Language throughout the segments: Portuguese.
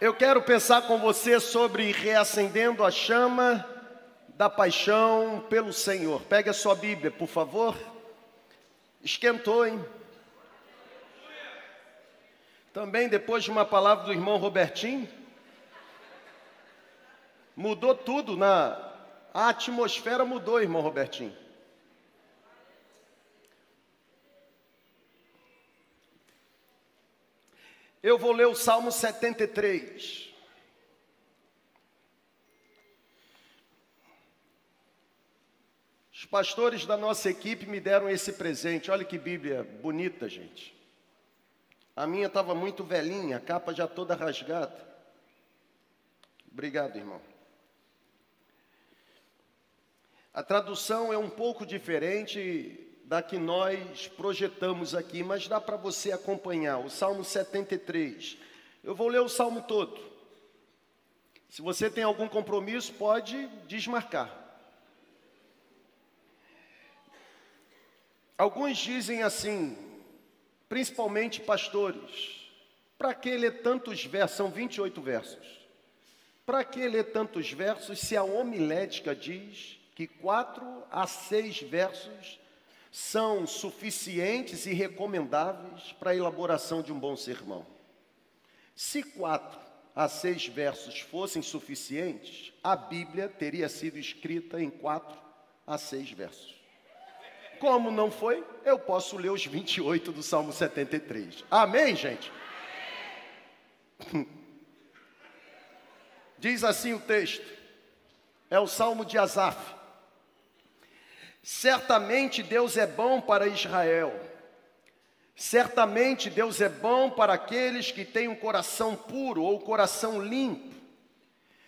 Eu quero pensar com você sobre reacendendo a chama da paixão pelo Senhor. Pegue a sua Bíblia, por favor. Esquentou, hein? Também depois de uma palavra do irmão Robertinho, mudou tudo na a atmosfera mudou, irmão Robertinho. Eu vou ler o Salmo 73. Os pastores da nossa equipe me deram esse presente. Olha que Bíblia bonita, gente. A minha estava muito velhinha, a capa já toda rasgada. Obrigado, irmão. A tradução é um pouco diferente da que nós projetamos aqui, mas dá para você acompanhar. O Salmo 73. Eu vou ler o salmo todo. Se você tem algum compromisso, pode desmarcar. Alguns dizem assim, principalmente pastores, para que ler tantos versos? São 28 versos. Para que ler tantos versos se a homilética diz que quatro a seis versos são suficientes e recomendáveis para a elaboração de um bom sermão. Se quatro a seis versos fossem suficientes, a Bíblia teria sido escrita em quatro a seis versos. Como não foi, eu posso ler os 28 do Salmo 73. Amém, gente? Diz assim o texto, é o Salmo de Asaf. Certamente Deus é bom para Israel. Certamente Deus é bom para aqueles que têm um coração puro ou coração limpo.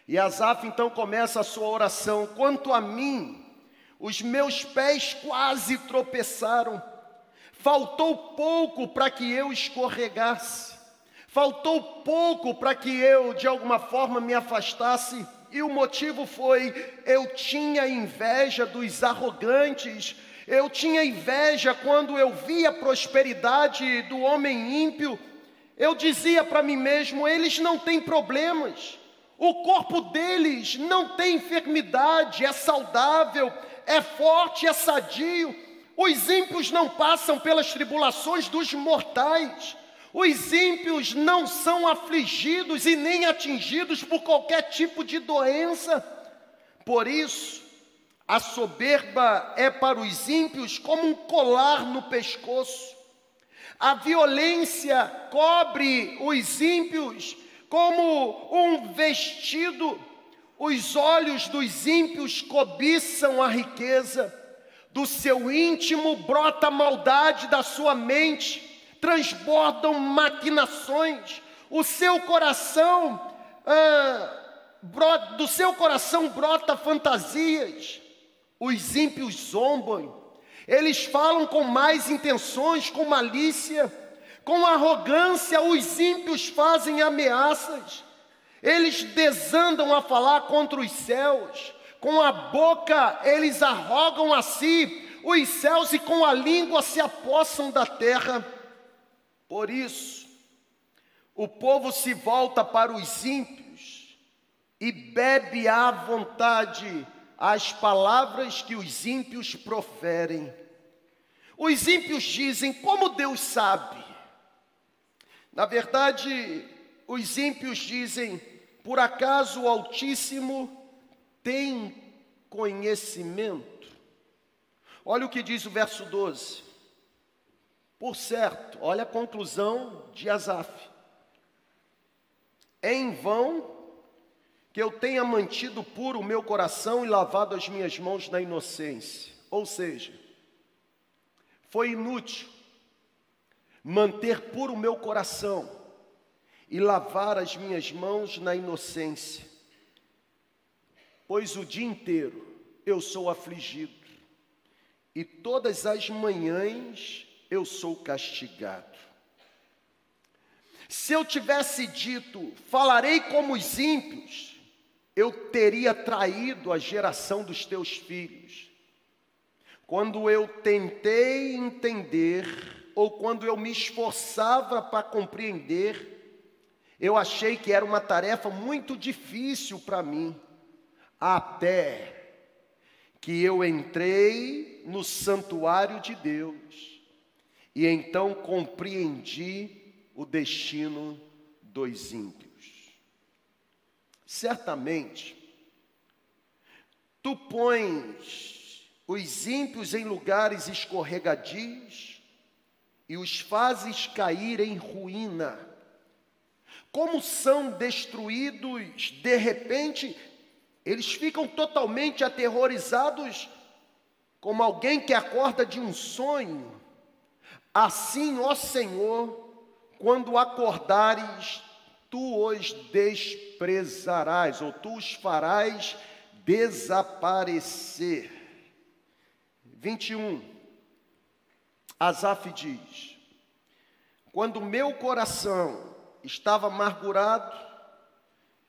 E Asaf então começa a sua oração: Quanto a mim, os meus pés quase tropeçaram, faltou pouco para que eu escorregasse, faltou pouco para que eu de alguma forma me afastasse e o motivo foi: eu tinha inveja dos arrogantes, eu tinha inveja quando eu via a prosperidade do homem ímpio. Eu dizia para mim mesmo: eles não têm problemas, o corpo deles não tem enfermidade, é saudável, é forte, é sadio. Os ímpios não passam pelas tribulações dos mortais. Os ímpios não são afligidos e nem atingidos por qualquer tipo de doença. Por isso, a soberba é para os ímpios como um colar no pescoço. A violência cobre os ímpios como um vestido. Os olhos dos ímpios cobiçam a riqueza. Do seu íntimo brota a maldade da sua mente transbordam maquinações, o seu coração, ah, do seu coração brota fantasias, os ímpios zombam, eles falam com mais intenções, com malícia, com arrogância, os ímpios fazem ameaças, eles desandam a falar contra os céus, com a boca eles arrogam a si. Os céus e com a língua se apossam da terra. Por isso, o povo se volta para os ímpios e bebe à vontade as palavras que os ímpios proferem. Os ímpios dizem: Como Deus sabe? Na verdade, os ímpios dizem: Por acaso o Altíssimo tem conhecimento? Olha o que diz o verso 12. Por certo, olha a conclusão de Asaf. É em vão que eu tenha mantido puro o meu coração e lavado as minhas mãos na inocência. Ou seja, foi inútil manter puro o meu coração e lavar as minhas mãos na inocência, pois o dia inteiro eu sou afligido e todas as manhãs eu sou castigado. Se eu tivesse dito, falarei como os ímpios, eu teria traído a geração dos teus filhos. Quando eu tentei entender, ou quando eu me esforçava para compreender, eu achei que era uma tarefa muito difícil para mim, até que eu entrei no santuário de Deus e então compreendi o destino dos ímpios. Certamente, tu pões os ímpios em lugares escorregadios e os fazes cair em ruína como são destruídos de repente, eles ficam totalmente aterrorizados, como alguém que acorda de um sonho. Assim, ó Senhor, quando acordares, tu os desprezarás, ou tu os farás desaparecer. 21. Asaf diz: Quando meu coração estava amargurado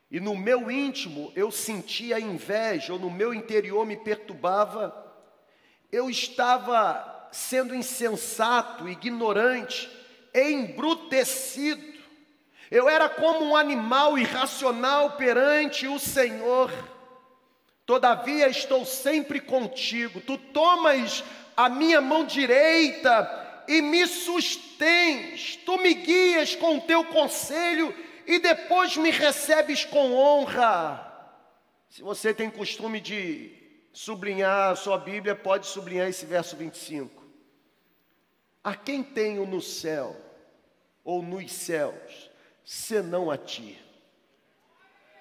e no meu íntimo eu sentia inveja, ou no meu interior me perturbava, eu estava sendo insensato, ignorante, embrutecido. Eu era como um animal irracional perante o Senhor. Todavia estou sempre contigo. Tu tomas a minha mão direita e me sustens, tu me guias com o teu conselho e depois me recebes com honra. Se você tem costume de sublinhar a sua Bíblia, pode sublinhar esse verso 25. A quem tenho no céu ou nos céus, senão a ti?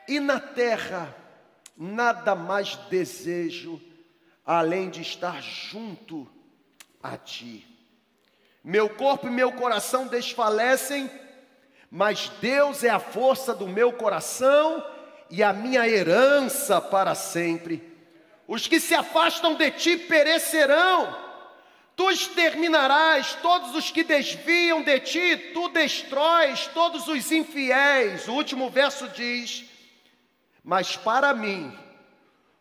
E na terra, nada mais desejo além de estar junto a ti. Meu corpo e meu coração desfalecem, mas Deus é a força do meu coração e a minha herança para sempre. Os que se afastam de ti perecerão. Tu exterminarás todos os que desviam de ti, tu destróis todos os infiéis. O último verso diz: Mas para mim,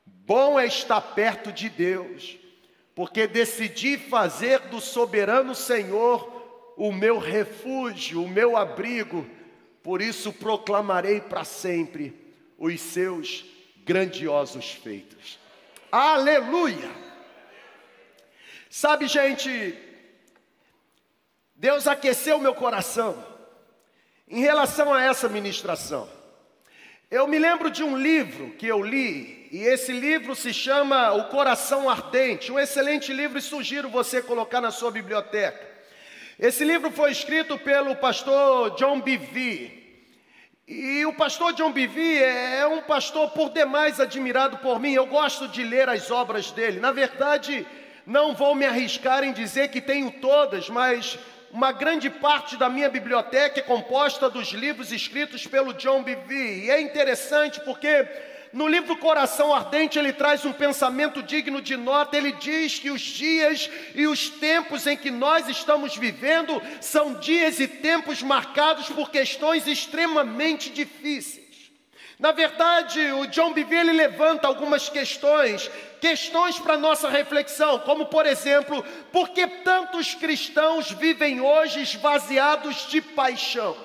bom é estar perto de Deus porque decidi fazer do soberano Senhor o meu refúgio, o meu abrigo, por isso proclamarei para sempre os seus grandiosos feitos. Aleluia! Sabe, gente, Deus aqueceu meu coração em relação a essa ministração. Eu me lembro de um livro que eu li, e esse livro se chama O Coração Ardente, um excelente livro e sugiro você colocar na sua biblioteca. Esse livro foi escrito pelo pastor John Bevere. E o pastor John Bevere é um pastor por demais admirado por mim. Eu gosto de ler as obras dele. Na verdade, não vou me arriscar em dizer que tenho todas, mas uma grande parte da minha biblioteca é composta dos livros escritos pelo John Bevere. E é interessante porque no livro Coração Ardente ele traz um pensamento digno de nota. Ele diz que os dias e os tempos em que nós estamos vivendo são dias e tempos marcados por questões extremamente difíceis. Na verdade, o John Bevere ele levanta algumas questões, questões para nossa reflexão, como por exemplo, por que tantos cristãos vivem hoje esvaziados de paixão?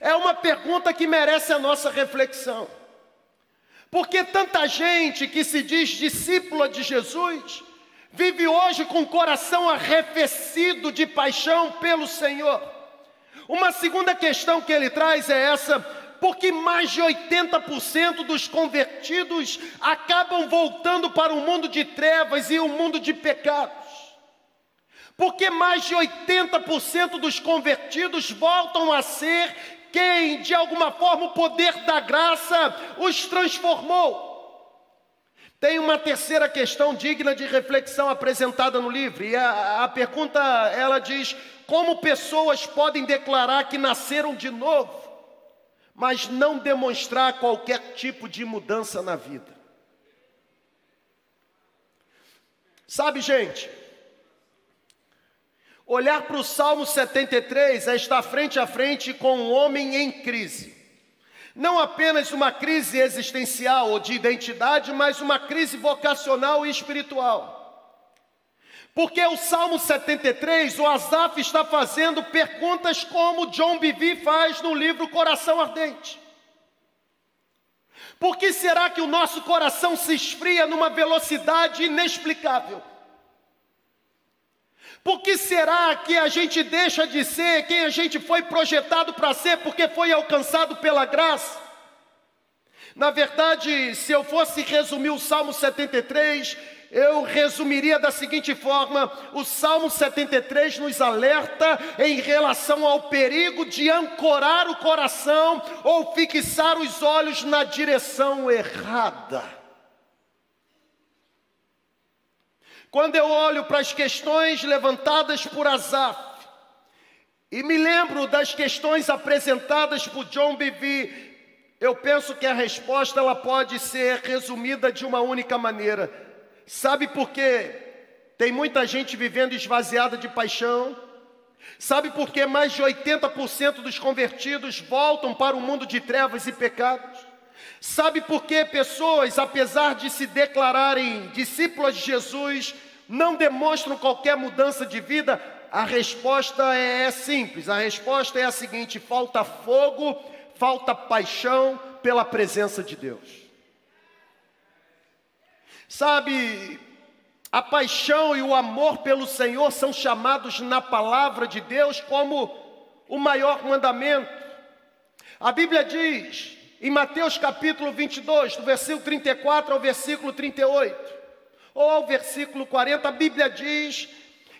É uma pergunta que merece a nossa reflexão. Por que tanta gente que se diz discípula de Jesus vive hoje com o coração arrefecido de paixão pelo Senhor? Uma segunda questão que ele traz é essa: porque mais de 80% dos convertidos acabam voltando para o mundo de trevas e o mundo de pecados. Porque mais de 80% dos convertidos voltam a ser quem, de alguma forma, o poder da graça os transformou. Tem uma terceira questão digna de reflexão apresentada no livro, e a, a pergunta ela diz: como pessoas podem declarar que nasceram de novo? Mas não demonstrar qualquer tipo de mudança na vida. Sabe, gente, olhar para o Salmo 73 é estar frente a frente com um homem em crise. Não apenas uma crise existencial ou de identidade, mas uma crise vocacional e espiritual. Porque o Salmo 73, o Asaf está fazendo perguntas como John Bivi faz no livro Coração Ardente. Por que será que o nosso coração se esfria numa velocidade inexplicável? Por que será que a gente deixa de ser quem a gente foi projetado para ser porque foi alcançado pela graça? Na verdade, se eu fosse resumir o Salmo 73, eu resumiria da seguinte forma: o Salmo 73 nos alerta em relação ao perigo de ancorar o coração ou fixar os olhos na direção errada. Quando eu olho para as questões levantadas por Asaf, e me lembro das questões apresentadas por John Bevere, eu penso que a resposta ela pode ser resumida de uma única maneira. Sabe por quê? Tem muita gente vivendo esvaziada de paixão. Sabe por que mais de 80% dos convertidos voltam para o mundo de trevas e pecados? Sabe por que pessoas, apesar de se declararem discípulas de Jesus, não demonstram qualquer mudança de vida? A resposta é simples: a resposta é a seguinte: falta fogo, falta paixão pela presença de Deus. Sabe, a paixão e o amor pelo Senhor são chamados na palavra de Deus como o maior mandamento. A Bíblia diz, em Mateus capítulo 22, do versículo 34 ao versículo 38, ou ao versículo 40, a Bíblia diz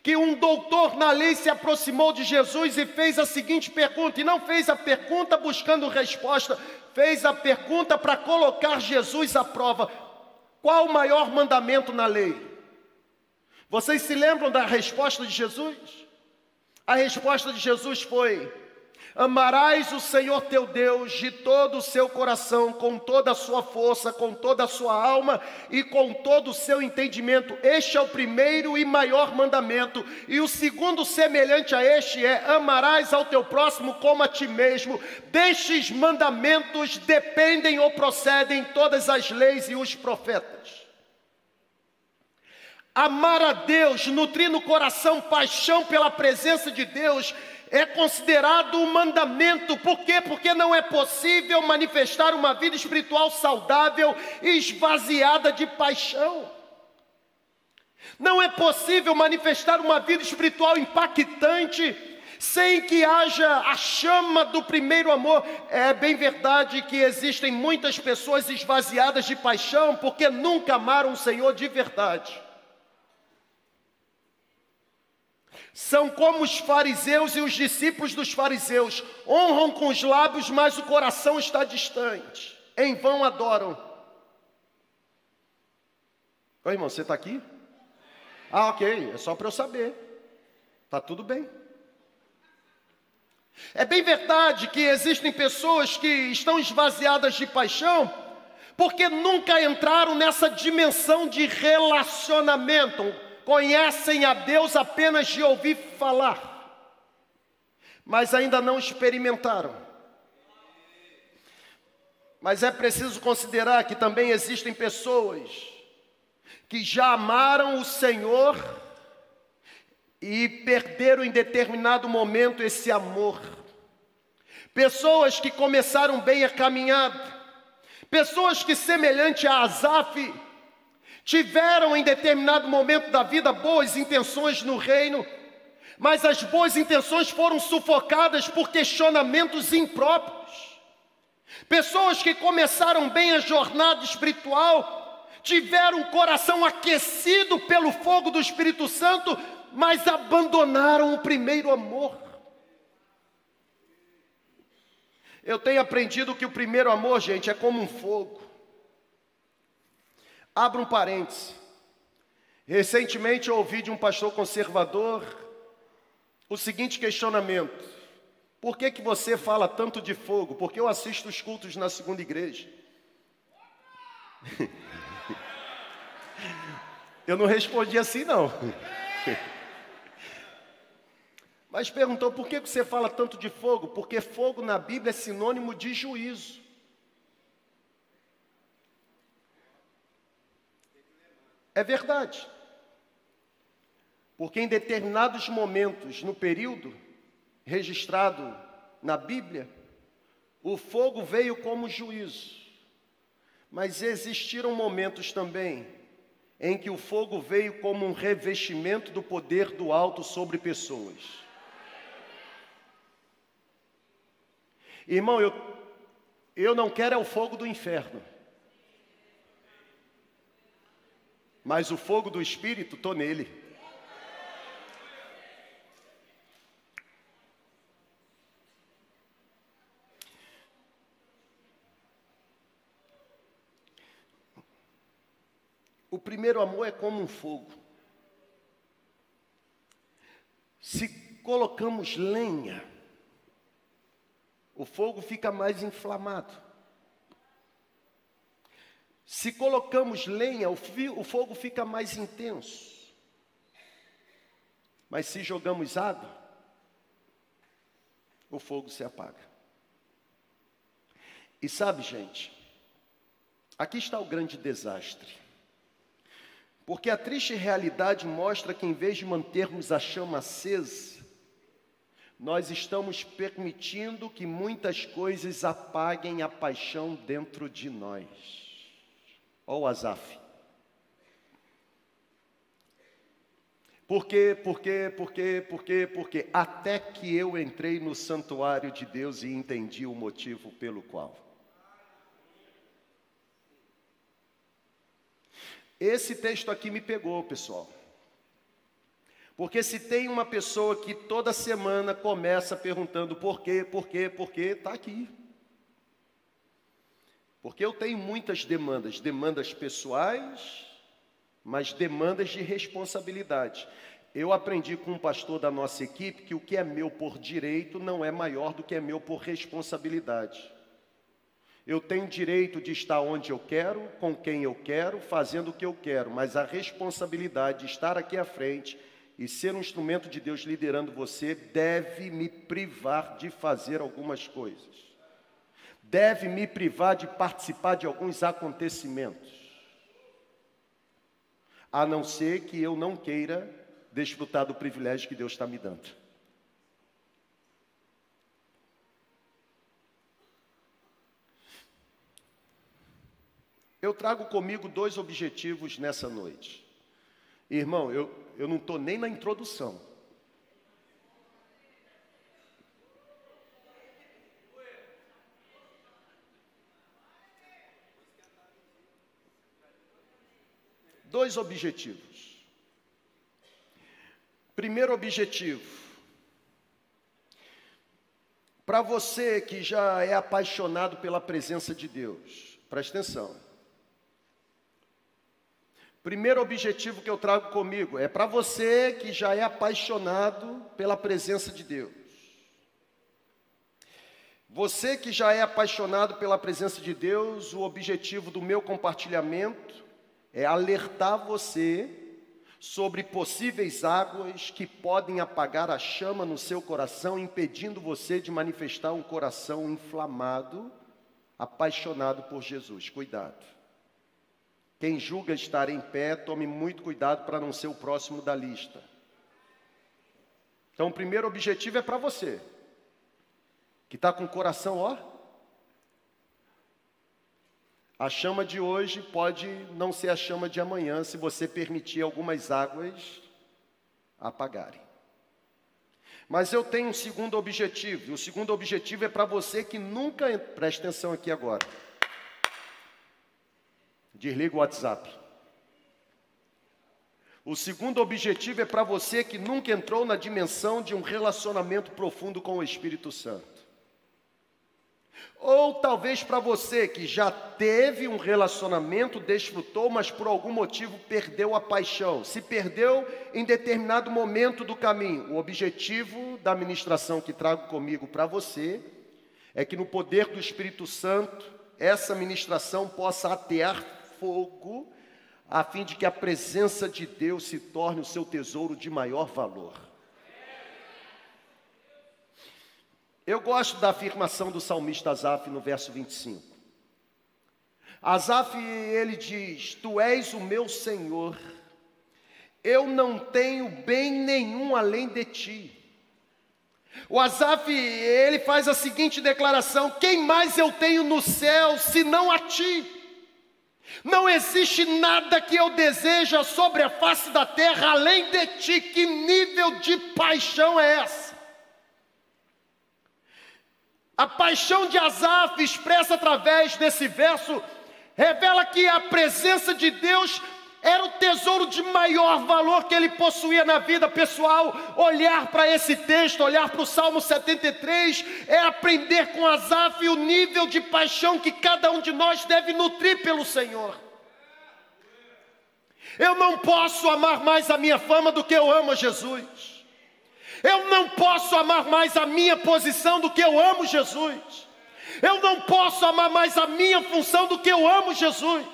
que um doutor na lei se aproximou de Jesus e fez a seguinte pergunta, e não fez a pergunta buscando resposta, fez a pergunta para colocar Jesus à prova: qual o maior mandamento na lei? Vocês se lembram da resposta de Jesus? A resposta de Jesus foi: Amarás o Senhor teu Deus de todo o seu coração, com toda a sua força, com toda a sua alma e com todo o seu entendimento. Este é o primeiro e maior mandamento. E o segundo, semelhante a este, é: amarás ao teu próximo como a ti mesmo. Destes mandamentos dependem ou procedem todas as leis e os profetas. Amar a Deus, nutrir no coração paixão pela presença de Deus, é considerado um mandamento. Por quê? Porque não é possível manifestar uma vida espiritual saudável e esvaziada de paixão. Não é possível manifestar uma vida espiritual impactante sem que haja a chama do primeiro amor. É bem verdade que existem muitas pessoas esvaziadas de paixão porque nunca amaram o Senhor de verdade. São como os fariseus e os discípulos dos fariseus, honram com os lábios, mas o coração está distante. Em vão adoram. Oi, irmão, você está aqui? Ah, ok, é só para eu saber. Está tudo bem. É bem verdade que existem pessoas que estão esvaziadas de paixão, porque nunca entraram nessa dimensão de relacionamento conhecem a Deus apenas de ouvir falar, mas ainda não experimentaram. Mas é preciso considerar que também existem pessoas que já amaram o Senhor e perderam em determinado momento esse amor. Pessoas que começaram bem a caminhada, pessoas que, semelhante a Asaf, tiveram em determinado momento da vida boas intenções no reino, mas as boas intenções foram sufocadas por questionamentos impróprios. Pessoas que começaram bem a jornada espiritual, tiveram o coração aquecido pelo fogo do Espírito Santo, mas abandonaram o primeiro amor. Eu tenho aprendido que o primeiro amor, gente, é como um fogo. Abra um parêntese. Recentemente eu ouvi de um pastor conservador o seguinte questionamento: Por que, que você fala tanto de fogo? Porque eu assisto os cultos na segunda igreja. eu não respondi assim, não. Mas perguntou: por que você fala tanto de fogo? Porque fogo na Bíblia é sinônimo de juízo. É verdade. Porque em determinados momentos no período registrado na Bíblia, o fogo veio como juízo. Mas existiram momentos também em que o fogo veio como um revestimento do poder do alto sobre pessoas. Irmão, eu, eu não quero é o fogo do inferno. Mas o fogo do Espírito, estou nele. O primeiro amor é como um fogo. Se colocamos lenha, o fogo fica mais inflamado. Se colocamos lenha, o, o fogo fica mais intenso. Mas se jogamos água, o fogo se apaga. E sabe, gente, aqui está o grande desastre. Porque a triste realidade mostra que, em vez de mantermos a chama acesa, nós estamos permitindo que muitas coisas apaguem a paixão dentro de nós. Ó o Azaf. Por quê? Por quê? Por quê? Por quê? Porque até que eu entrei no santuário de Deus e entendi o motivo pelo qual. Esse texto aqui me pegou, pessoal. Porque se tem uma pessoa que toda semana começa perguntando por quê, por quê, por quê, está aqui. Porque eu tenho muitas demandas, demandas pessoais, mas demandas de responsabilidade. Eu aprendi com um pastor da nossa equipe que o que é meu por direito não é maior do que é meu por responsabilidade. Eu tenho direito de estar onde eu quero, com quem eu quero, fazendo o que eu quero, mas a responsabilidade de estar aqui à frente e ser um instrumento de Deus liderando você deve me privar de fazer algumas coisas. Deve me privar de participar de alguns acontecimentos. A não ser que eu não queira desfrutar do privilégio que Deus está me dando. Eu trago comigo dois objetivos nessa noite. Irmão, eu, eu não estou nem na introdução. Dois objetivos. Primeiro objetivo. Para você que já é apaixonado pela presença de Deus, preste atenção. Primeiro objetivo que eu trago comigo é para você que já é apaixonado pela presença de Deus. Você que já é apaixonado pela presença de Deus, o objetivo do meu compartilhamento é alertar você sobre possíveis águas que podem apagar a chama no seu coração, impedindo você de manifestar um coração inflamado, apaixonado por Jesus. Cuidado. Quem julga estar em pé, tome muito cuidado para não ser o próximo da lista. Então, o primeiro objetivo é para você, que está com o coração, ó. A chama de hoje pode não ser a chama de amanhã, se você permitir algumas águas apagarem. Mas eu tenho um segundo objetivo, o segundo objetivo é para você que nunca, preste atenção aqui agora. Desliga o WhatsApp. O segundo objetivo é para você que nunca entrou na dimensão de um relacionamento profundo com o Espírito Santo. Ou talvez para você que já teve um relacionamento, desfrutou, mas por algum motivo perdeu a paixão, se perdeu em determinado momento do caminho. O objetivo da ministração que trago comigo para você é que no poder do Espírito Santo, essa ministração possa atear fogo, a fim de que a presença de Deus se torne o seu tesouro de maior valor. Eu gosto da afirmação do salmista Asaf no verso 25. Asaf, ele diz: Tu és o meu Senhor, eu não tenho bem nenhum além de ti. O Asaf, ele faz a seguinte declaração: Quem mais eu tenho no céu senão a ti? Não existe nada que eu deseja sobre a face da terra além de ti. Que nível de paixão é essa? A paixão de Asaf, expressa através desse verso, revela que a presença de Deus era o tesouro de maior valor que ele possuía na vida pessoal. Olhar para esse texto, olhar para o Salmo 73, é aprender com Asaf o nível de paixão que cada um de nós deve nutrir pelo Senhor. Eu não posso amar mais a minha fama do que eu amo a Jesus. Eu não posso amar mais a minha posição do que eu amo Jesus. Eu não posso amar mais a minha função do que eu amo Jesus.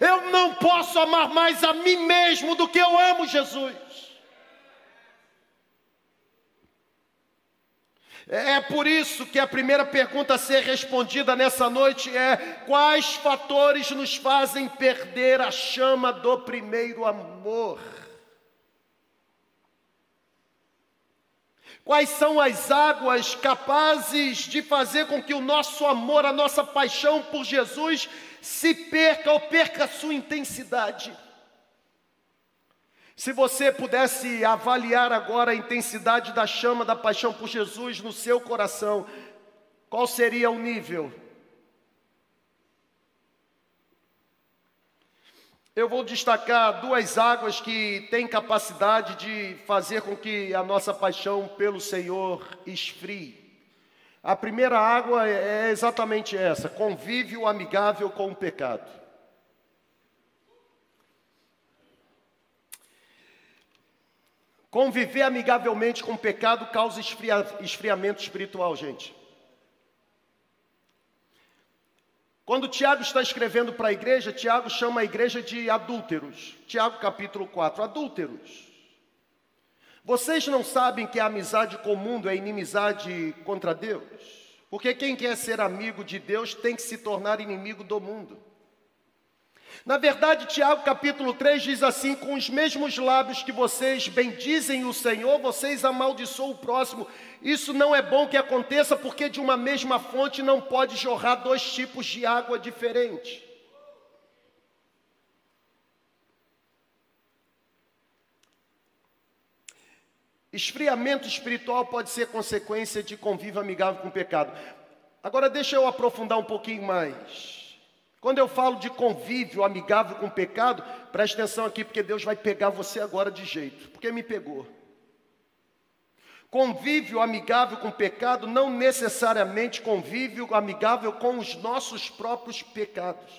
Eu não posso amar mais a mim mesmo do que eu amo Jesus. É por isso que a primeira pergunta a ser respondida nessa noite é: quais fatores nos fazem perder a chama do primeiro amor? Quais são as águas capazes de fazer com que o nosso amor, a nossa paixão por Jesus se perca ou perca a sua intensidade? Se você pudesse avaliar agora a intensidade da chama da paixão por Jesus no seu coração, qual seria o nível? Eu vou destacar duas águas que têm capacidade de fazer com que a nossa paixão pelo Senhor esfrie. A primeira água é exatamente essa: convívio amigável com o pecado. Conviver amigavelmente com o pecado causa esfria, esfriamento espiritual, gente. Quando Tiago está escrevendo para a igreja, Tiago chama a igreja de adúlteros. Tiago capítulo 4, adúlteros. Vocês não sabem que a amizade com o mundo é inimizade contra Deus? Porque quem quer ser amigo de Deus tem que se tornar inimigo do mundo. Na verdade, Tiago capítulo 3 diz assim: com os mesmos lábios que vocês bendizem o Senhor, vocês amaldiçoam o próximo. Isso não é bom que aconteça, porque de uma mesma fonte não pode jorrar dois tipos de água diferentes. Esfriamento espiritual pode ser consequência de convívio amigável com o pecado. Agora, deixa eu aprofundar um pouquinho mais. Quando eu falo de convívio amigável com o pecado, preste atenção aqui, porque Deus vai pegar você agora de jeito, porque me pegou. Convívio amigável com o pecado, não necessariamente convívio amigável com os nossos próprios pecados.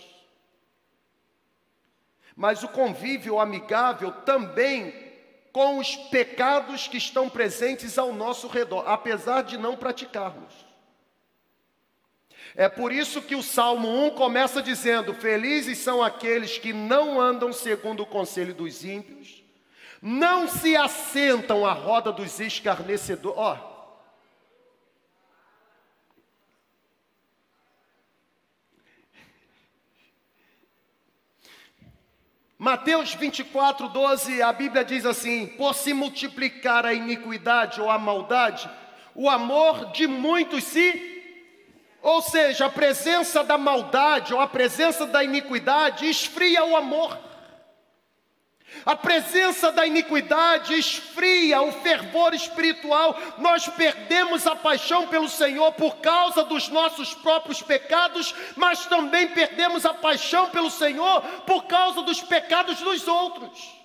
Mas o convívio amigável também com os pecados que estão presentes ao nosso redor, apesar de não praticarmos. É por isso que o Salmo 1 começa dizendo: Felizes são aqueles que não andam segundo o conselho dos ímpios, não se assentam à roda dos escarnecedores. Oh. Mateus 24, 12, a Bíblia diz assim: Por se multiplicar a iniquidade ou a maldade, o amor de muitos se ou seja, a presença da maldade ou a presença da iniquidade esfria o amor. A presença da iniquidade esfria o fervor espiritual. Nós perdemos a paixão pelo Senhor por causa dos nossos próprios pecados, mas também perdemos a paixão pelo Senhor por causa dos pecados dos outros.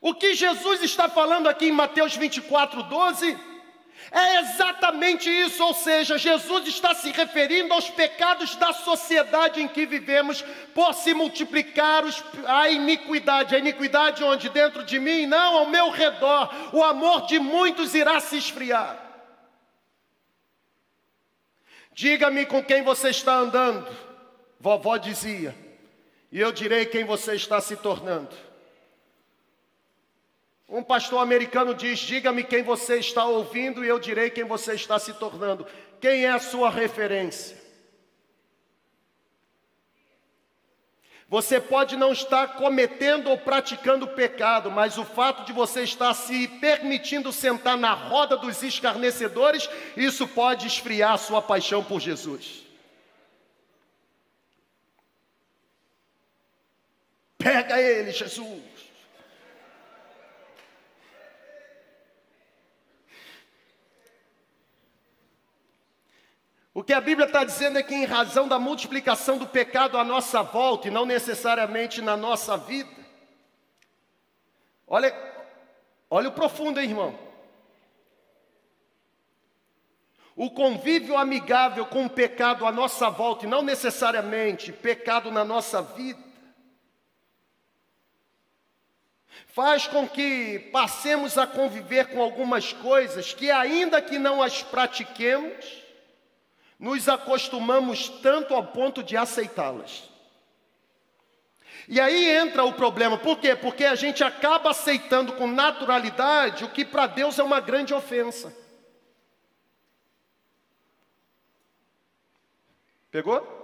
O que Jesus está falando aqui em Mateus 24, 12 é exatamente isso, ou seja, Jesus está se referindo aos pecados da sociedade em que vivemos, por se multiplicar os, a iniquidade. A iniquidade onde? Dentro de mim? Não, ao meu redor. O amor de muitos irá se esfriar. Diga-me com quem você está andando, vovó dizia, e eu direi quem você está se tornando. Um pastor americano diz: Diga-me quem você está ouvindo e eu direi quem você está se tornando. Quem é a sua referência? Você pode não estar cometendo ou praticando pecado, mas o fato de você estar se permitindo sentar na roda dos escarnecedores, isso pode esfriar a sua paixão por Jesus. Pega ele, Jesus. O que a Bíblia está dizendo é que, em razão da multiplicação do pecado à nossa volta, e não necessariamente na nossa vida, olha, olha o profundo, hein, irmão. O convívio amigável com o pecado à nossa volta, e não necessariamente pecado na nossa vida, faz com que passemos a conviver com algumas coisas que, ainda que não as pratiquemos, nos acostumamos tanto ao ponto de aceitá-las. E aí entra o problema, por quê? Porque a gente acaba aceitando com naturalidade o que para Deus é uma grande ofensa. Pegou?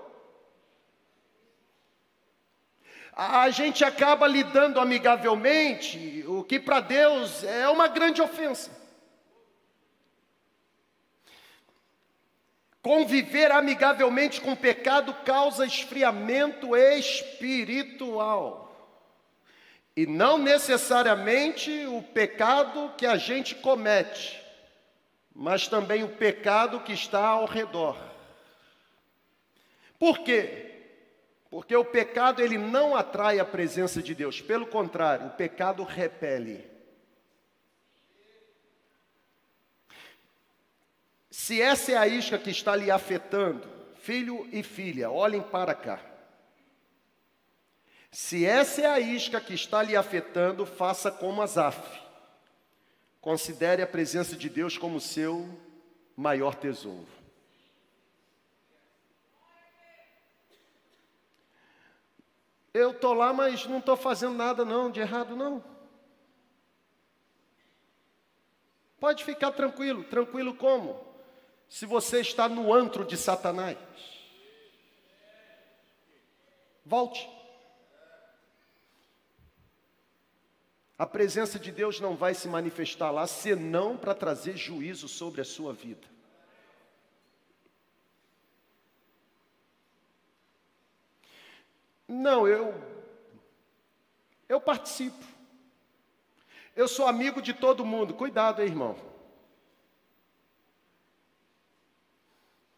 A gente acaba lidando amigavelmente, o que para Deus é uma grande ofensa. Conviver amigavelmente com o pecado causa esfriamento espiritual. E não necessariamente o pecado que a gente comete, mas também o pecado que está ao redor. Por quê? Porque o pecado ele não atrai a presença de Deus, pelo contrário, o pecado repele. Se essa é a isca que está lhe afetando, filho e filha, olhem para cá. Se essa é a isca que está lhe afetando, faça como Azaf. Considere a presença de Deus como seu maior tesouro. Eu estou lá, mas não estou fazendo nada não, de errado não. Pode ficar tranquilo, tranquilo como? Se você está no antro de Satanás. Volte. A presença de Deus não vai se manifestar lá senão para trazer juízo sobre a sua vida. Não, eu eu participo. Eu sou amigo de todo mundo. Cuidado, aí, irmão.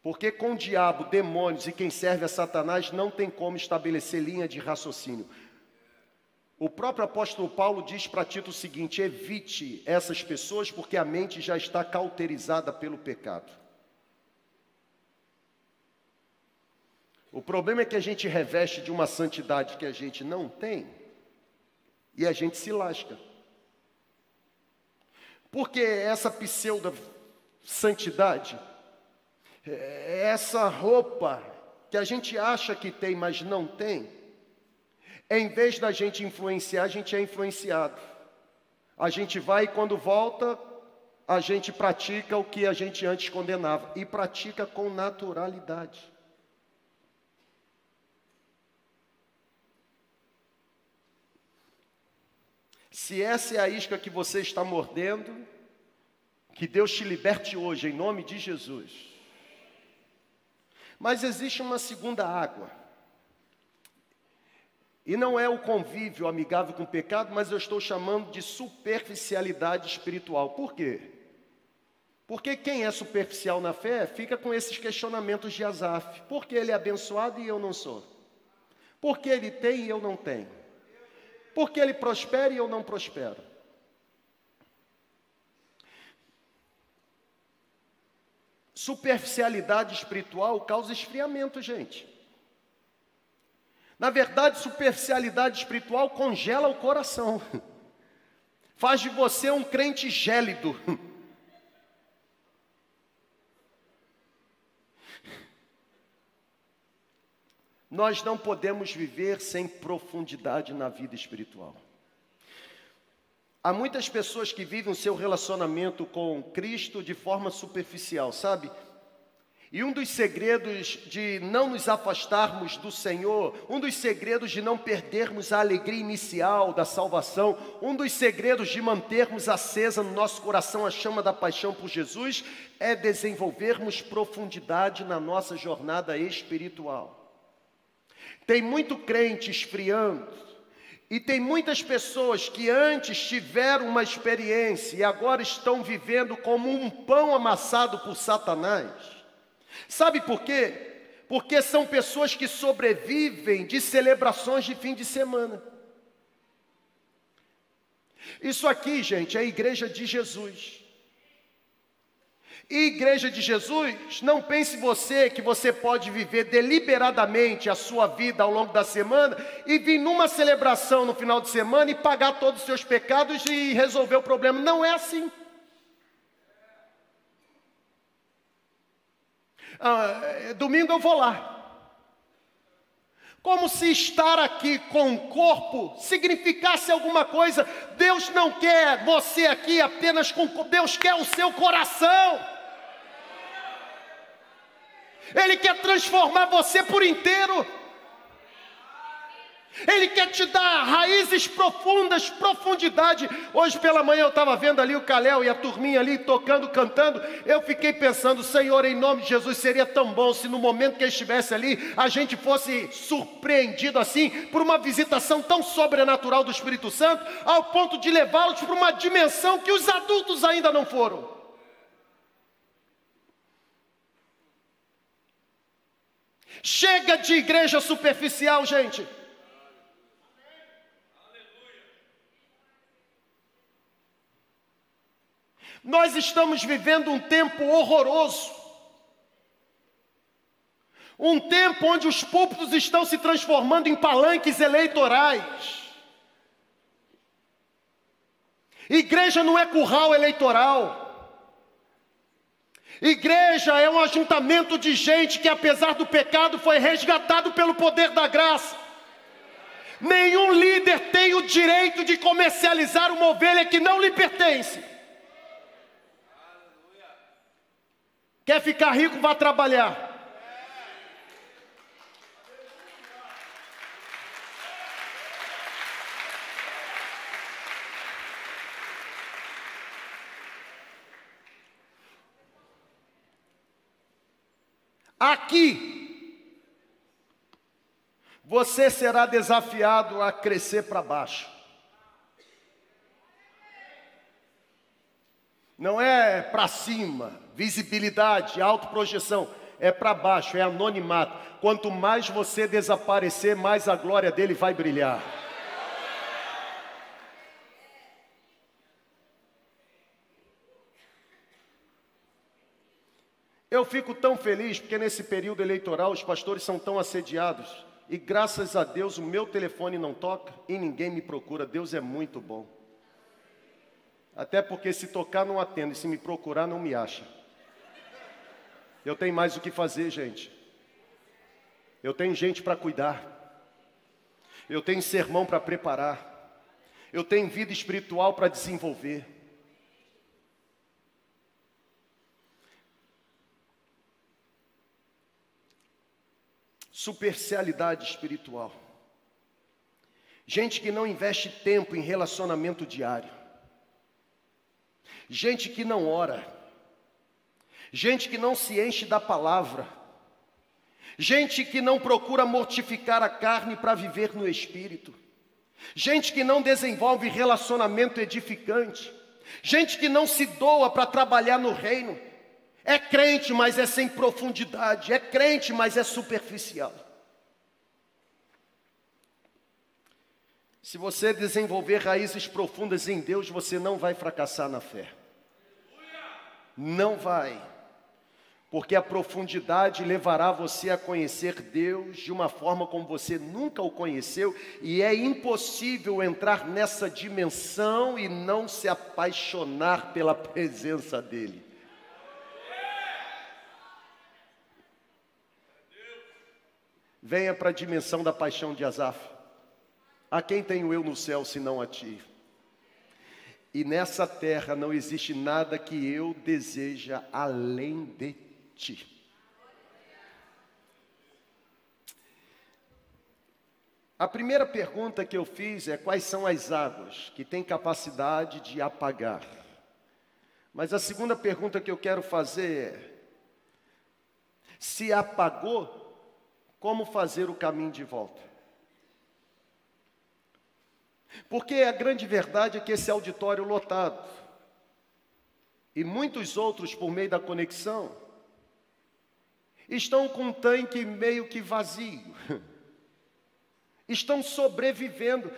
Porque com o diabo, demônios e quem serve a Satanás não tem como estabelecer linha de raciocínio. O próprio apóstolo Paulo diz para Tito o seguinte: evite essas pessoas, porque a mente já está cauterizada pelo pecado. O problema é que a gente reveste de uma santidade que a gente não tem e a gente se lasca. Porque essa pseudo santidade essa roupa que a gente acha que tem, mas não tem, em vez da gente influenciar, a gente é influenciado. A gente vai e quando volta, a gente pratica o que a gente antes condenava e pratica com naturalidade. Se essa é a isca que você está mordendo, que Deus te liberte hoje, em nome de Jesus. Mas existe uma segunda água. E não é o convívio amigável com o pecado, mas eu estou chamando de superficialidade espiritual. Por quê? Porque quem é superficial na fé fica com esses questionamentos de Azaf. Por que ele é abençoado e eu não sou? Por que ele tem e eu não tenho? Por que ele prospera e eu não prospero? Superficialidade espiritual causa esfriamento, gente. Na verdade, superficialidade espiritual congela o coração, faz de você um crente gélido. Nós não podemos viver sem profundidade na vida espiritual. Há muitas pessoas que vivem o seu relacionamento com Cristo de forma superficial, sabe? E um dos segredos de não nos afastarmos do Senhor, um dos segredos de não perdermos a alegria inicial da salvação, um dos segredos de mantermos acesa no nosso coração a chama da paixão por Jesus, é desenvolvermos profundidade na nossa jornada espiritual. Tem muito crente esfriando, e tem muitas pessoas que antes tiveram uma experiência e agora estão vivendo como um pão amassado por Satanás. Sabe por quê? Porque são pessoas que sobrevivem de celebrações de fim de semana. Isso aqui, gente, é a igreja de Jesus. E igreja de Jesus, não pense você que você pode viver deliberadamente a sua vida ao longo da semana e vir numa celebração no final de semana e pagar todos os seus pecados e resolver o problema. Não é assim. ah, domingo eu vou lá. Como se estar aqui com o corpo significasse alguma coisa. Deus não quer você aqui apenas com. Deus quer o seu coração. Ele quer transformar você por inteiro. Ele quer te dar raízes profundas, profundidade. Hoje pela manhã eu estava vendo ali o Calel e a turminha ali tocando, cantando. Eu fiquei pensando, Senhor, em nome de Jesus, seria tão bom se no momento que eu estivesse ali, a gente fosse surpreendido assim por uma visitação tão sobrenatural do Espírito Santo, ao ponto de levá-los para uma dimensão que os adultos ainda não foram. Chega de igreja superficial, gente. Nós estamos vivendo um tempo horroroso. Um tempo onde os púlpitos estão se transformando em palanques eleitorais. Igreja não é curral eleitoral. Igreja é um ajuntamento de gente que, apesar do pecado, foi resgatado pelo poder da graça. Nenhum líder tem o direito de comercializar uma ovelha que não lhe pertence. Quer ficar rico, vá trabalhar. Aqui, você será desafiado a crescer para baixo. Não é para cima, visibilidade, autoprojeção. É para baixo, é anonimato. Quanto mais você desaparecer, mais a glória dele vai brilhar. Eu fico tão feliz porque nesse período eleitoral os pastores são tão assediados e graças a Deus o meu telefone não toca e ninguém me procura. Deus é muito bom. Até porque se tocar não atendo e se me procurar não me acha. Eu tenho mais o que fazer, gente. Eu tenho gente para cuidar. Eu tenho sermão para preparar. Eu tenho vida espiritual para desenvolver. Supercialidade espiritual. Gente que não investe tempo em relacionamento diário. Gente que não ora, gente que não se enche da palavra, gente que não procura mortificar a carne para viver no espírito, gente que não desenvolve relacionamento edificante, gente que não se doa para trabalhar no reino. É crente, mas é sem profundidade, é crente, mas é superficial. Se você desenvolver raízes profundas em Deus, você não vai fracassar na fé. Não vai. Porque a profundidade levará você a conhecer Deus de uma forma como você nunca o conheceu, e é impossível entrar nessa dimensão e não se apaixonar pela presença dEle. venha para a dimensão da paixão de Azaf. A quem tenho eu no céu senão a ti? E nessa terra não existe nada que eu deseja além de ti. A primeira pergunta que eu fiz é quais são as águas que têm capacidade de apagar. Mas a segunda pergunta que eu quero fazer é: se apagou como fazer o caminho de volta? Porque a grande verdade é que esse auditório lotado e muitos outros por meio da conexão estão com um tanque meio que vazio. Estão sobrevivendo.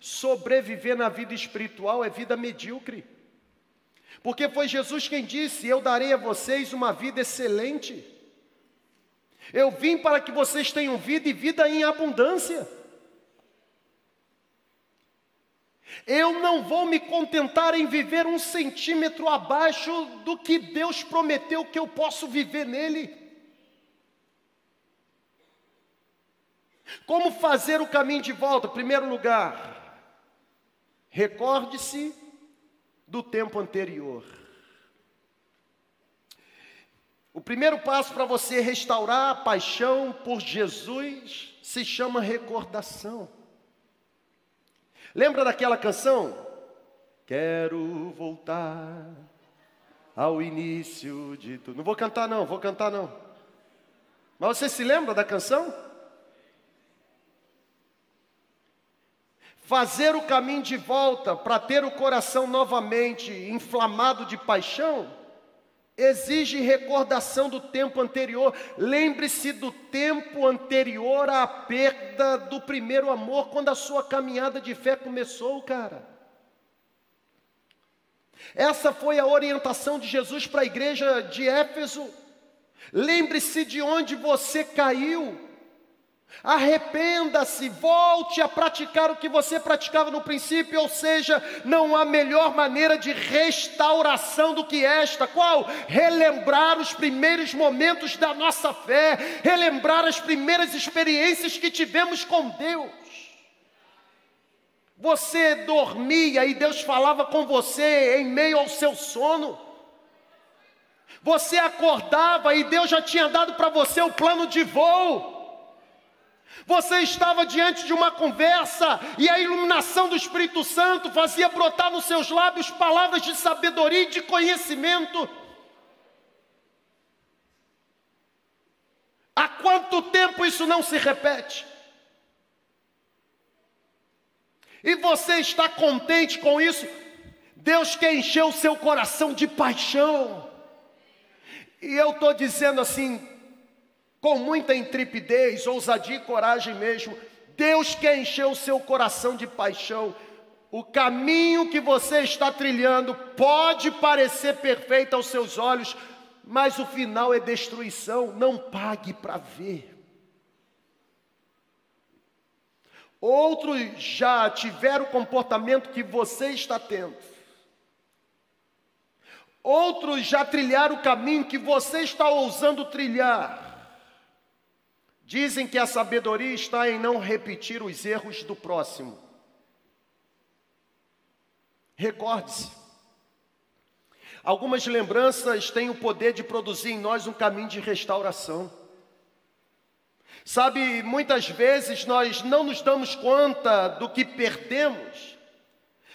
Sobreviver na vida espiritual é vida medíocre. Porque foi Jesus quem disse: Eu darei a vocês uma vida excelente. Eu vim para que vocês tenham vida e vida em abundância. Eu não vou me contentar em viver um centímetro abaixo do que Deus prometeu que eu posso viver nele. Como fazer o caminho de volta? Primeiro lugar, recorde-se do tempo anterior. O primeiro passo para você restaurar a paixão por Jesus se chama recordação. Lembra daquela canção? Quero voltar ao início de tudo. Não vou cantar, não, vou cantar, não. Mas você se lembra da canção? Fazer o caminho de volta para ter o coração novamente inflamado de paixão exige recordação do tempo anterior. Lembre-se do tempo anterior à perda do primeiro amor, quando a sua caminhada de fé começou, cara. Essa foi a orientação de Jesus para a igreja de Éfeso. Lembre-se de onde você caiu. Arrependa-se, volte a praticar o que você praticava no princípio, ou seja, não há melhor maneira de restauração do que esta. Qual? Relembrar os primeiros momentos da nossa fé, relembrar as primeiras experiências que tivemos com Deus. Você dormia e Deus falava com você em meio ao seu sono. Você acordava e Deus já tinha dado para você o plano de voo. Você estava diante de uma conversa e a iluminação do Espírito Santo fazia brotar nos seus lábios palavras de sabedoria e de conhecimento. Há quanto tempo isso não se repete? E você está contente com isso? Deus quer encher o seu coração de paixão. E eu estou dizendo assim, com muita intrepidez, ousadia e coragem mesmo. Deus quer encher o seu coração de paixão. O caminho que você está trilhando pode parecer perfeito aos seus olhos, mas o final é destruição. Não pague para ver. Outros já tiveram o comportamento que você está tendo. Outros já trilharam o caminho que você está ousando trilhar. Dizem que a sabedoria está em não repetir os erros do próximo. Recorde-se. Algumas lembranças têm o poder de produzir em nós um caminho de restauração. Sabe, muitas vezes nós não nos damos conta do que perdemos,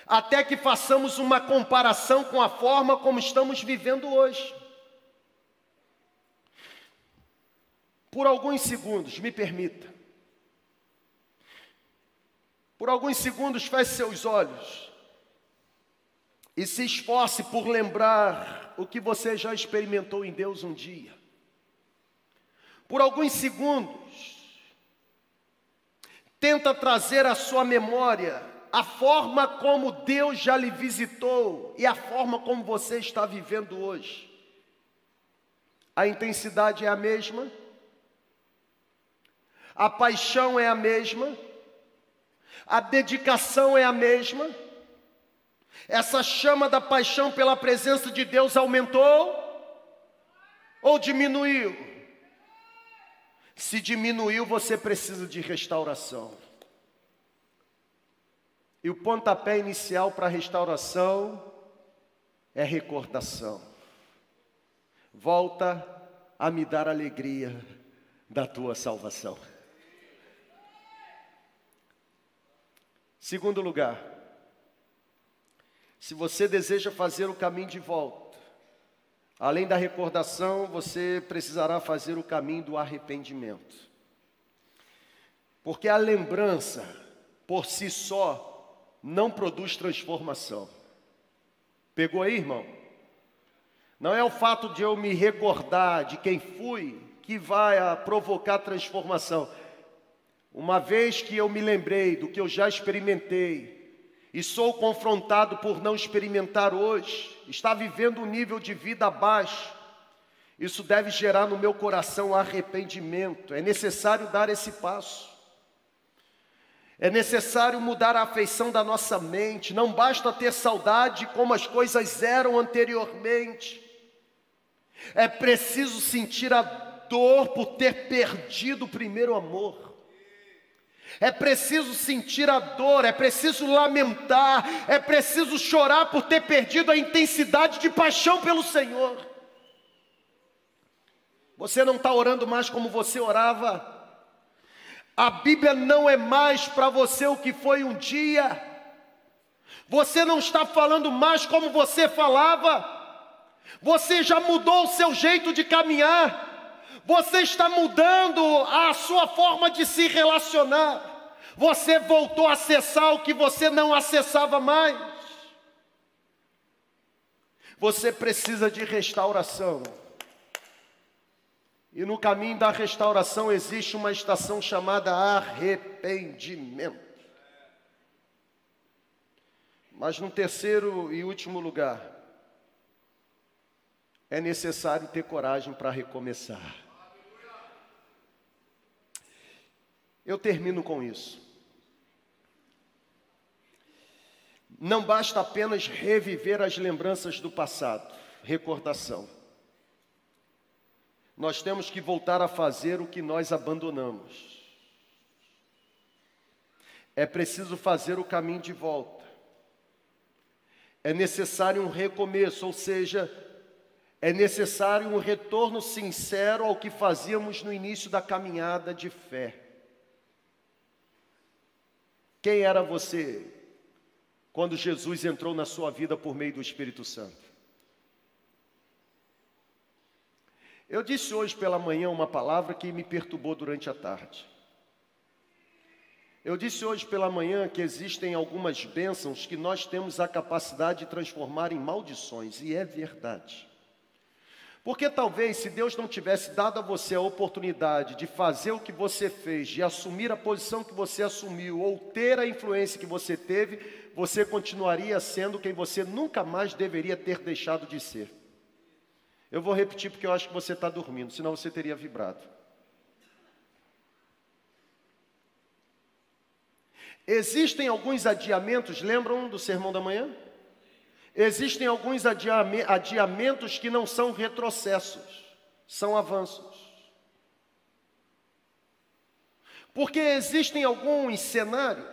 até que façamos uma comparação com a forma como estamos vivendo hoje. Por alguns segundos, me permita. Por alguns segundos, feche seus olhos e se esforce por lembrar o que você já experimentou em Deus um dia. Por alguns segundos, tenta trazer à sua memória a forma como Deus já lhe visitou e a forma como você está vivendo hoje. A intensidade é a mesma? A paixão é a mesma, a dedicação é a mesma. Essa chama da paixão pela presença de Deus aumentou ou diminuiu? Se diminuiu, você precisa de restauração. E o pontapé inicial para a restauração é recordação. Volta a me dar alegria da tua salvação. Segundo lugar, se você deseja fazer o caminho de volta, além da recordação, você precisará fazer o caminho do arrependimento. Porque a lembrança, por si só, não produz transformação. Pegou aí, irmão? Não é o fato de eu me recordar de quem fui que vai provocar transformação. Uma vez que eu me lembrei do que eu já experimentei e sou confrontado por não experimentar hoje, está vivendo um nível de vida abaixo, isso deve gerar no meu coração arrependimento. É necessário dar esse passo. É necessário mudar a afeição da nossa mente. Não basta ter saudade como as coisas eram anteriormente. É preciso sentir a dor por ter perdido o primeiro amor. É preciso sentir a dor, é preciso lamentar, é preciso chorar por ter perdido a intensidade de paixão pelo Senhor. Você não está orando mais como você orava. A Bíblia não é mais para você o que foi um dia. Você não está falando mais como você falava. Você já mudou o seu jeito de caminhar. Você está mudando a sua forma de se relacionar. Você voltou a acessar o que você não acessava mais. Você precisa de restauração. E no caminho da restauração existe uma estação chamada arrependimento. Mas no terceiro e último lugar, é necessário ter coragem para recomeçar. Eu termino com isso. Não basta apenas reviver as lembranças do passado, recordação. Nós temos que voltar a fazer o que nós abandonamos. É preciso fazer o caminho de volta. É necessário um recomeço, ou seja, é necessário um retorno sincero ao que fazíamos no início da caminhada de fé. Quem era você quando Jesus entrou na sua vida por meio do Espírito Santo? Eu disse hoje pela manhã uma palavra que me perturbou durante a tarde. Eu disse hoje pela manhã que existem algumas bênçãos que nós temos a capacidade de transformar em maldições, e é verdade. Porque talvez se Deus não tivesse dado a você a oportunidade de fazer o que você fez, de assumir a posição que você assumiu, ou ter a influência que você teve, você continuaria sendo quem você nunca mais deveria ter deixado de ser. Eu vou repetir porque eu acho que você está dormindo, senão você teria vibrado. Existem alguns adiamentos, lembram do sermão da manhã? Existem alguns adiamentos que não são retrocessos, são avanços. Porque existem alguns cenários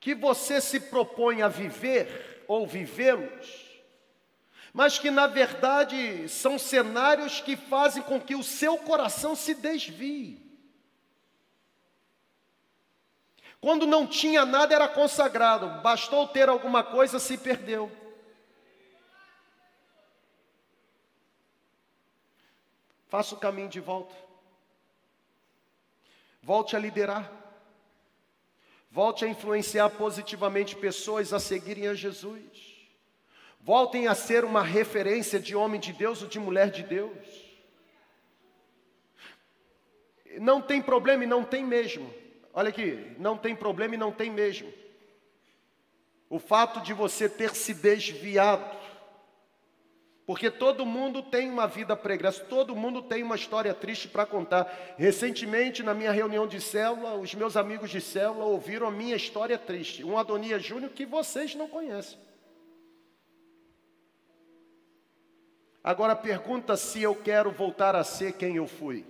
que você se propõe a viver ou vivê-los, mas que na verdade são cenários que fazem com que o seu coração se desvie. Quando não tinha nada era consagrado, bastou ter alguma coisa, se perdeu. Faça o caminho de volta. Volte a liderar. Volte a influenciar positivamente pessoas a seguirem a Jesus. Voltem a ser uma referência de homem de Deus ou de mulher de Deus. Não tem problema e não tem mesmo. Olha aqui, não tem problema e não tem mesmo. O fato de você ter se desviado porque todo mundo tem uma vida pregressa, todo mundo tem uma história triste para contar. Recentemente, na minha reunião de célula, os meus amigos de célula ouviram a minha história triste. Um Adonias Júnior que vocês não conhecem. Agora pergunta se eu quero voltar a ser quem eu fui.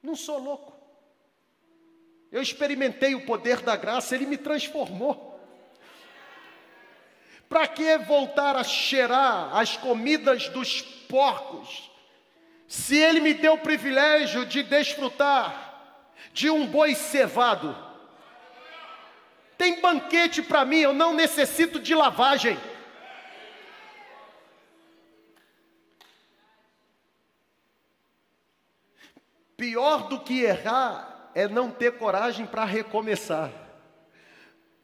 Não sou louco. Eu experimentei o poder da graça, ele me transformou. Para que voltar a cheirar as comidas dos porcos, se Ele me deu o privilégio de desfrutar de um boi cevado? Tem banquete para mim, eu não necessito de lavagem. Pior do que errar é não ter coragem para recomeçar.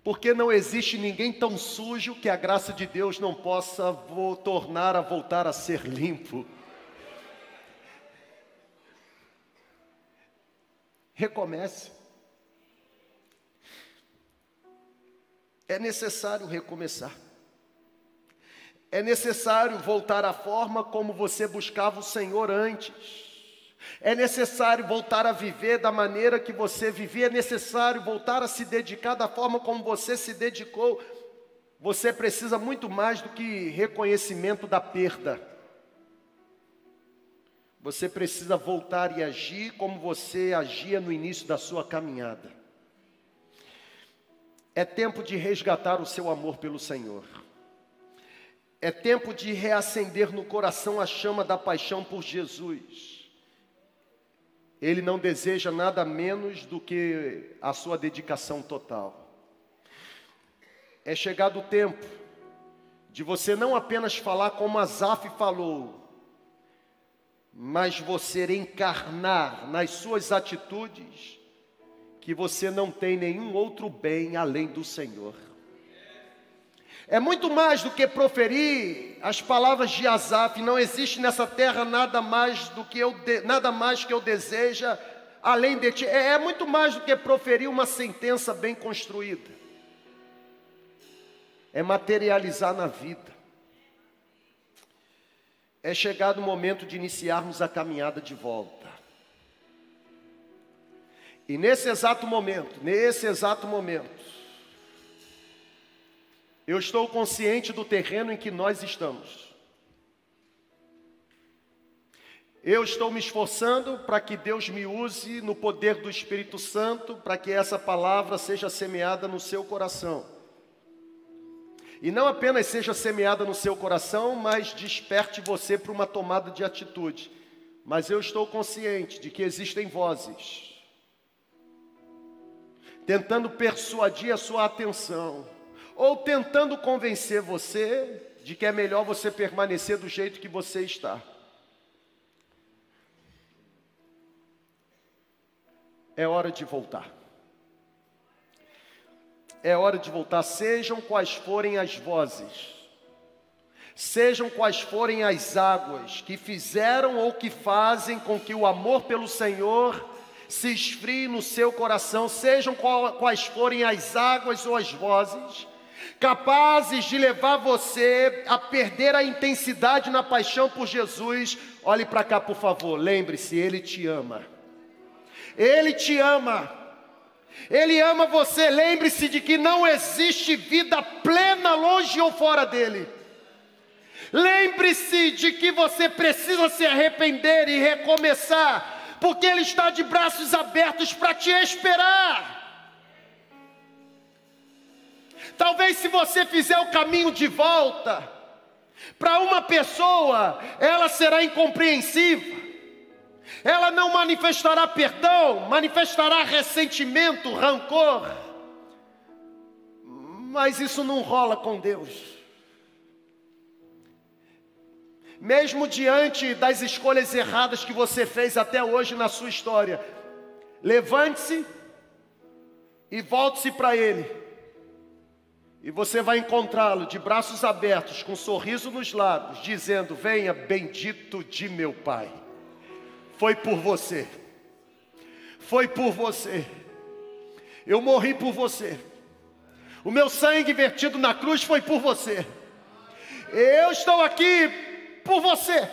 Porque não existe ninguém tão sujo que a graça de Deus não possa tornar a voltar a ser limpo. Recomece. É necessário recomeçar. É necessário voltar à forma como você buscava o Senhor antes. É necessário voltar a viver da maneira que você vivia, é necessário voltar a se dedicar da forma como você se dedicou. Você precisa muito mais do que reconhecimento da perda. Você precisa voltar e agir como você agia no início da sua caminhada. É tempo de resgatar o seu amor pelo Senhor. É tempo de reacender no coração a chama da paixão por Jesus. Ele não deseja nada menos do que a sua dedicação total. É chegado o tempo de você não apenas falar como Azaf falou, mas você encarnar nas suas atitudes que você não tem nenhum outro bem além do Senhor. É muito mais do que proferir as palavras de Asaf. Não existe nessa terra nada mais do que eu de, nada mais que eu deseja além de ti. É, é muito mais do que proferir uma sentença bem construída. É materializar na vida. É chegado o momento de iniciarmos a caminhada de volta. E nesse exato momento, nesse exato momento, eu estou consciente do terreno em que nós estamos. Eu estou me esforçando para que Deus me use no poder do Espírito Santo, para que essa palavra seja semeada no seu coração. E não apenas seja semeada no seu coração, mas desperte você para uma tomada de atitude. Mas eu estou consciente de que existem vozes tentando persuadir a sua atenção ou tentando convencer você de que é melhor você permanecer do jeito que você está. É hora de voltar. É hora de voltar, sejam quais forem as vozes, sejam quais forem as águas que fizeram ou que fazem com que o amor pelo Senhor se esfrie no seu coração, sejam quais forem as águas ou as vozes capazes de levar você a perder a intensidade na paixão por Jesus, olhe para cá, por favor, lembre-se, Ele te ama. Ele te ama. Ele ama você. Lembre-se de que não existe vida plena longe ou fora dele. Lembre-se de que você precisa se arrepender e recomeçar, porque Ele está de braços abertos para te esperar. Talvez se você fizer o caminho de volta, para uma pessoa, ela será incompreensiva, ela não manifestará perdão, manifestará ressentimento, rancor, mas isso não rola com Deus. Mesmo diante das escolhas erradas que você fez até hoje na sua história, levante-se e volte-se para Ele e você vai encontrá-lo de braços abertos, com um sorriso nos lábios, dizendo: Venha, bendito de meu Pai. Foi por você. Foi por você. Eu morri por você. O meu sangue vertido na cruz foi por você. Eu estou aqui por você.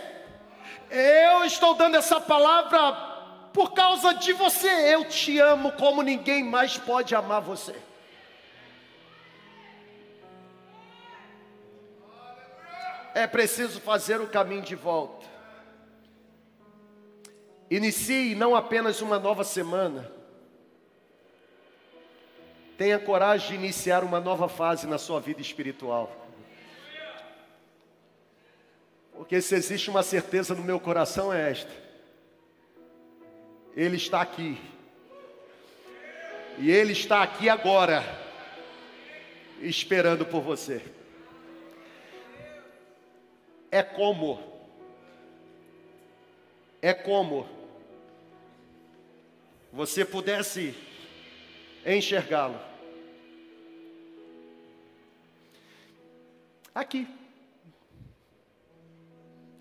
Eu estou dando essa palavra por causa de você. Eu te amo como ninguém mais pode amar você. É preciso fazer o caminho de volta. Inicie não apenas uma nova semana, tenha coragem de iniciar uma nova fase na sua vida espiritual. Porque se existe uma certeza no meu coração é esta: Ele está aqui, e Ele está aqui agora, esperando por você. É como, é como você pudesse enxergá-lo. Aqui,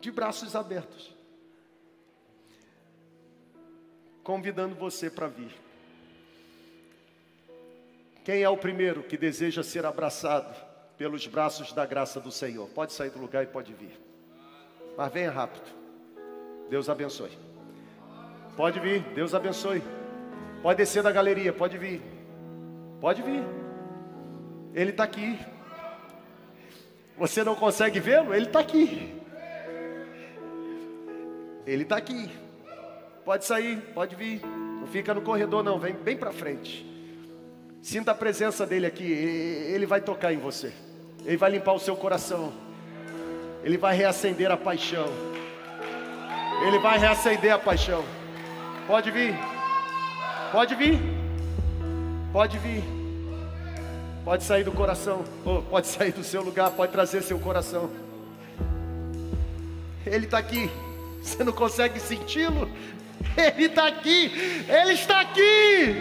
de braços abertos, convidando você para vir. Quem é o primeiro que deseja ser abraçado pelos braços da graça do Senhor? Pode sair do lugar e pode vir. Mas venha rápido. Deus abençoe. Pode vir, Deus abençoe. Pode descer da galeria, pode vir. Pode vir. Ele está aqui. Você não consegue vê-lo? Ele está aqui. Ele está aqui. Pode sair, pode vir. Não fica no corredor, não. Vem bem para frente. Sinta a presença dele aqui. Ele vai tocar em você. Ele vai limpar o seu coração. Ele vai reacender a paixão. Ele vai reacender a paixão. Pode vir. Pode vir. Pode vir. Pode sair do coração. Ou pode sair do seu lugar. Pode trazer seu coração. Ele está aqui. Você não consegue senti-lo? Ele está aqui. Ele está aqui.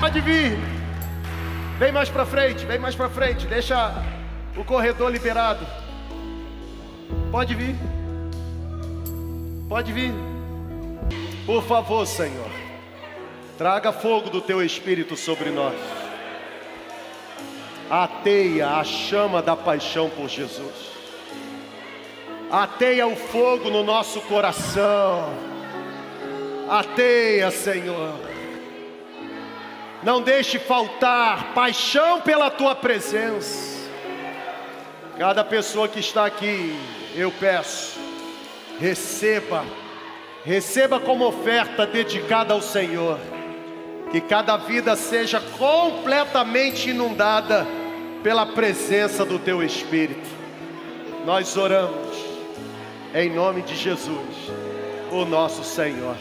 Pode vir. Vem mais para frente, vem mais para frente. Deixa o corredor liberado. Pode vir. Pode vir. Por favor, Senhor. Traga fogo do teu espírito sobre nós. Ateia a chama da paixão por Jesus. Ateia o fogo no nosso coração. Ateia, Senhor não deixe faltar paixão pela tua presença. Cada pessoa que está aqui, eu peço, receba, receba como oferta dedicada ao Senhor, que cada vida seja completamente inundada pela presença do teu Espírito. Nós oramos em nome de Jesus, o nosso Senhor.